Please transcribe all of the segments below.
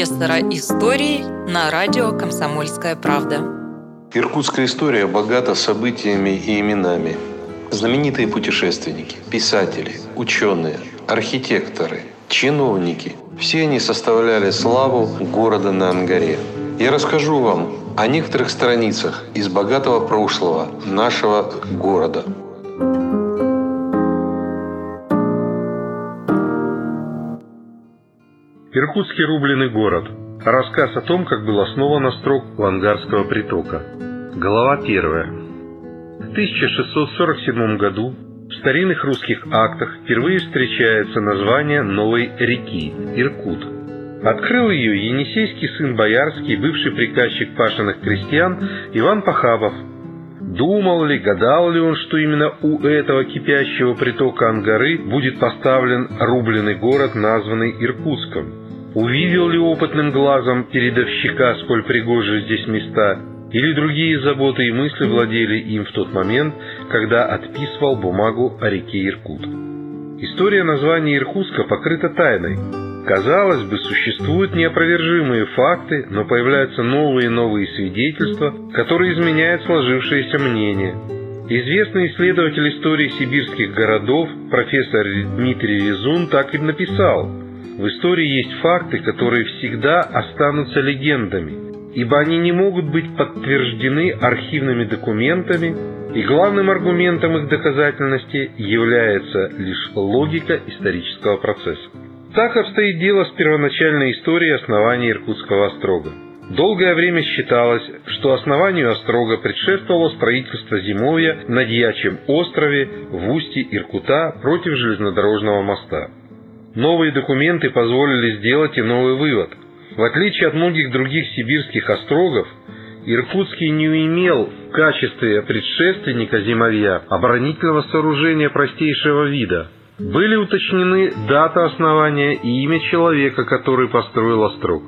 профессора истории на радио «Комсомольская правда». Иркутская история богата событиями и именами. Знаменитые путешественники, писатели, ученые, архитекторы, чиновники – все они составляли славу города на Ангаре. Я расскажу вам о некоторых страницах из богатого прошлого нашего города – Иркутский рубленый город. Рассказ о том, как был основан острог Лангарского притока. Глава первая. В 1647 году в старинных русских актах впервые встречается название новой реки – Иркут. Открыл ее енисейский сын Боярский, бывший приказчик пашенных крестьян Иван Пахабов. Думал ли, гадал ли он, что именно у этого кипящего притока Ангары будет поставлен рубленый город, названный Иркутском? Увидел ли опытным глазом передовщика, сколь пригожи здесь места, или другие заботы и мысли владели им в тот момент, когда отписывал бумагу о реке Иркут. История названия Иркутска покрыта тайной. Казалось бы, существуют неопровержимые факты, но появляются новые и новые свидетельства, которые изменяют сложившееся мнение. Известный исследователь истории сибирских городов, профессор Дмитрий Резун, так и написал – в истории есть факты, которые всегда останутся легендами, ибо они не могут быть подтверждены архивными документами, и главным аргументом их доказательности является лишь логика исторического процесса. Так обстоит дело с первоначальной историей основания Иркутского острога. Долгое время считалось, что основанию острога предшествовало строительство зимовья на Дьячьем острове в устье Иркута против железнодорожного моста. Новые документы позволили сделать и новый вывод. В отличие от многих других сибирских острогов, Иркутский не имел в качестве предшественника зимовья оборонительного сооружения простейшего вида. Были уточнены дата основания и имя человека, который построил острог.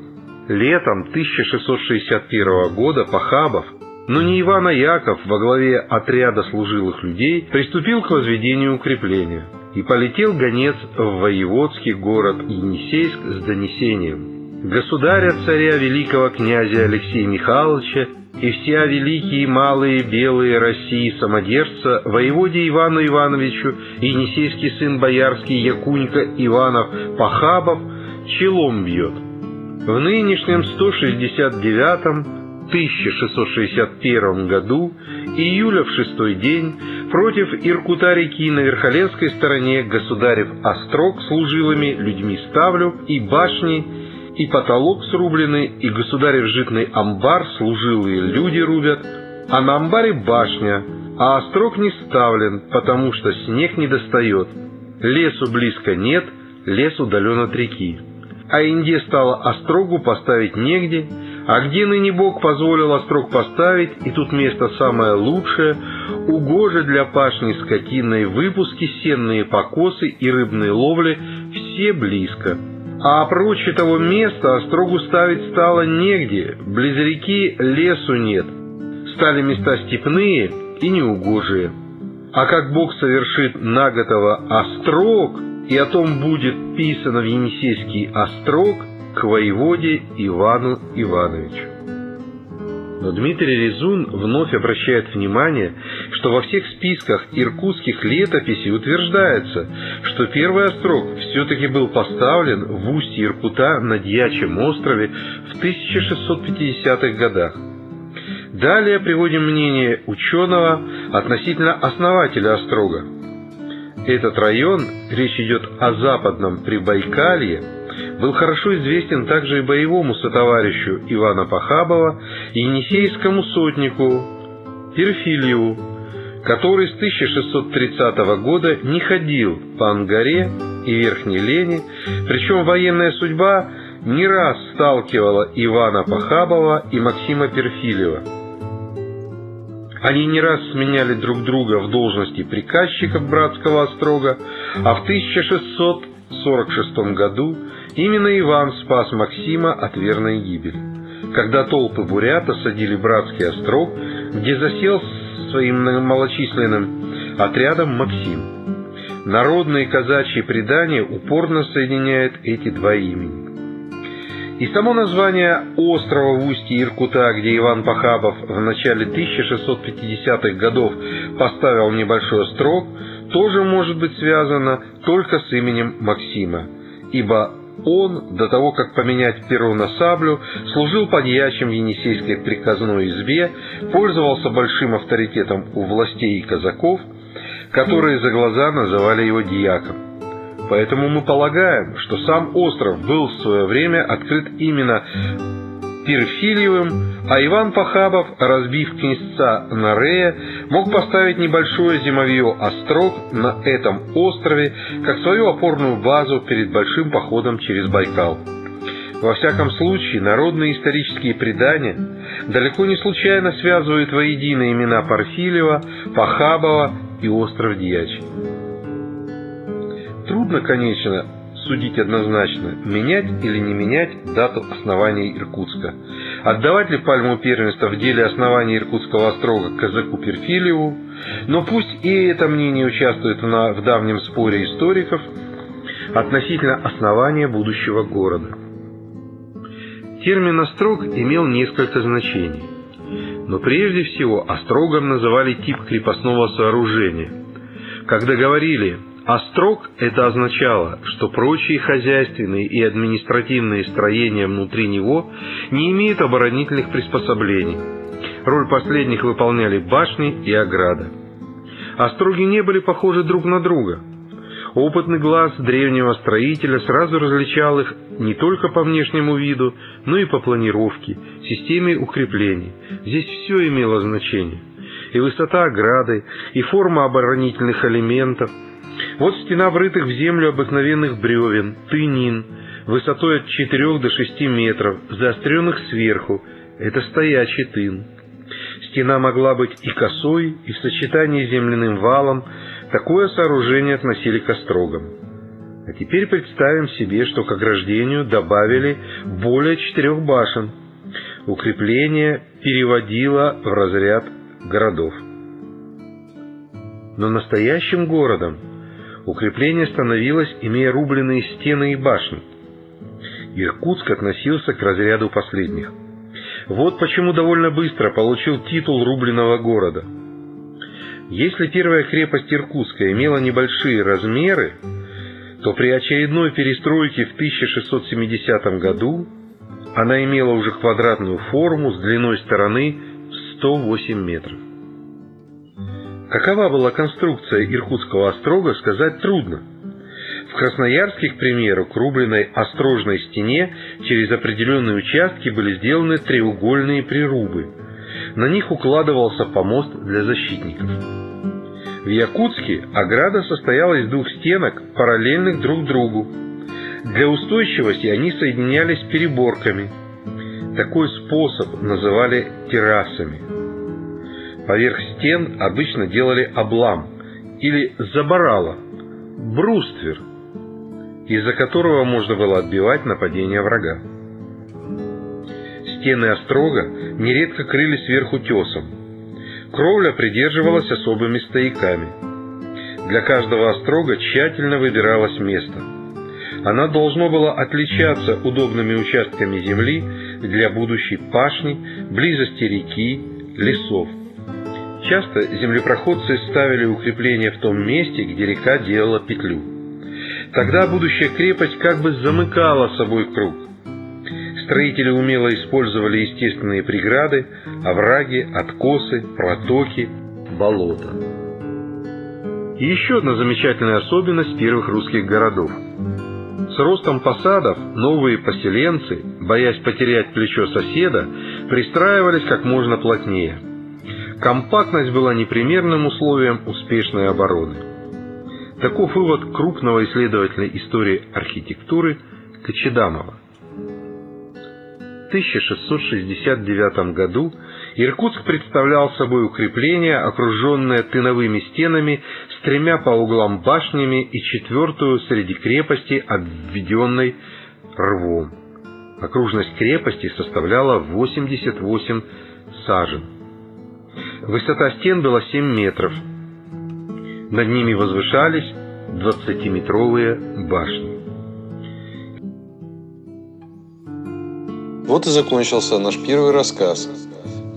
Летом 1661 года Пахабов, но не Иван Яков во главе отряда служилых людей, приступил к возведению укрепления и полетел гонец в воеводский город Енисейск с донесением. Государя-царя великого князя Алексея Михайловича и вся великие малые белые России самодержца воеводе Ивану Ивановичу енисейский сын боярский Якунька Иванов Пахабов челом бьет. В нынешнем 169-м 1661 году, июля в шестой день, против Иркута-реки на Верхоленской стороне государев острог служилыми людьми ставлю, и башни, и потолок срублены, и государев житный амбар служилые люди рубят, а на амбаре башня, а острог не ставлен, потому что снег не достает. Лесу близко нет, лес удален от реки. А Инде стало острогу поставить негде, а где ныне Бог позволил острог поставить, и тут место самое лучшее, угоже для пашни скотиной выпуски, сенные покосы и рыбные ловли, все близко. А прочь того места острогу ставить стало негде, близ реки лесу нет. Стали места степные и неугожие. А как Бог совершит наготово острог, и о том будет писано в Енисейский острог – к воеводе Ивану Ивановичу. Но Дмитрий Резун вновь обращает внимание, что во всех списках иркутских летописей утверждается, что первый острог все-таки был поставлен в устье Иркута на Дьячьем острове в 1650-х годах. Далее приводим мнение ученого относительно основателя острога. Этот район, речь идет о западном Прибайкалье, был хорошо известен также и боевому сотоварищу Ивана Пахабова и енисейскому сотнику Перфилию, который с 1630 года не ходил по Ангаре и Верхней Лене, причем военная судьба не раз сталкивала Ивана Пахабова и Максима Перфилева. Они не раз сменяли друг друга в должности приказчиков братского острога, а в 1646 году Именно Иван спас Максима от верной гибели. Когда толпы бурят осадили братский острог, где засел своим малочисленным отрядом Максим. Народные казачьи предания упорно соединяют эти два имени. И само название острова в устье Иркута, где Иван Пахабов в начале 1650-х годов поставил небольшой острог, тоже может быть связано только с именем Максима, ибо он, до того, как поменять перо на саблю, служил подьячим в Енисейской приказной избе, пользовался большим авторитетом у властей и казаков, которые за глаза называли его дьяком. Поэтому мы полагаем, что сам остров был в свое время открыт именно Перфильевым, а Иван Пахабов, разбив князца Нарея, мог поставить небольшое зимовье острог на этом острове, как свою опорную базу перед большим походом через Байкал. Во всяком случае, народные исторические предания далеко не случайно связывают воедино имена Парфилева, Пахабова и остров Дьячий. Трудно, конечно, судить однозначно, менять или не менять дату основания Иркутска. Отдавать ли пальму первенства в деле основания Иркутского острога казаку Перфилеву, но пусть и это мнение участвует в давнем споре историков относительно основания будущего города. Термин «острог» имел несколько значений. Но прежде всего острогом называли тип крепостного сооружения. Когда говорили Острог – это означало, что прочие хозяйственные и административные строения внутри него не имеют оборонительных приспособлений. Роль последних выполняли башни и ограда. Остроги не были похожи друг на друга. Опытный глаз древнего строителя сразу различал их не только по внешнему виду, но и по планировке, системе укреплений. Здесь все имело значение. И высота ограды, и форма оборонительных элементов – вот стена врытых в землю обыкновенных бревен, тынин, высотой от 4 до 6 метров, заостренных сверху. Это стоячий тын. Стена могла быть и косой, и в сочетании с земляным валом. Такое сооружение относили к острогам. А теперь представим себе, что к ограждению добавили более четырех башен. Укрепление переводило в разряд городов. Но настоящим городом укрепление становилось, имея рубленые стены и башни. Иркутск относился к разряду последних. Вот почему довольно быстро получил титул рубленого города. Если первая крепость Иркутска имела небольшие размеры, то при очередной перестройке в 1670 году она имела уже квадратную форму с длиной стороны в 108 метров. Какова была конструкция Иркутского острога, сказать трудно. В красноярских примерах к рубленной острожной стене через определенные участки были сделаны треугольные прирубы. На них укладывался помост для защитников. В Якутске ограда состояла из двух стенок, параллельных друг другу. Для устойчивости они соединялись переборками. Такой способ называли террасами. Поверх стен обычно делали облам или заборало, бруствер, из-за которого можно было отбивать нападение врага. Стены острога нередко крыли сверху тесом. Кровля придерживалась особыми стояками. Для каждого острога тщательно выбиралось место. Она должно было отличаться удобными участками земли для будущей пашни, близости реки, лесов. Часто землепроходцы ставили укрепления в том месте, где река делала петлю. Тогда будущая крепость как бы замыкала собой круг. Строители умело использовали естественные преграды, овраги, откосы, протоки, болота. И еще одна замечательная особенность первых русских городов. С ростом посадов новые поселенцы, боясь потерять плечо соседа, пристраивались как можно плотнее – Компактность была непримерным условием успешной обороны. Таков вывод крупного исследователя истории архитектуры Кочедамова. В 1669 году Иркутск представлял собой укрепление, окруженное тыновыми стенами с тремя по углам башнями и четвертую среди крепости, обведенной рвом. Окружность крепости составляла 88 сажен. Высота стен была 7 метров. Над ними возвышались 20-метровые башни. Вот и закончился наш первый рассказ.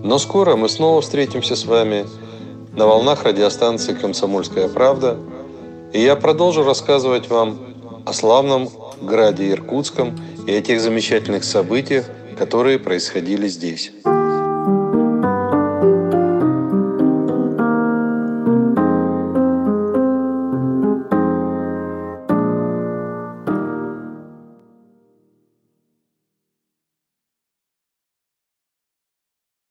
Но скоро мы снова встретимся с вами на волнах радиостанции «Комсомольская правда», и я продолжу рассказывать вам о славном граде Иркутском и о тех замечательных событиях, которые происходили здесь.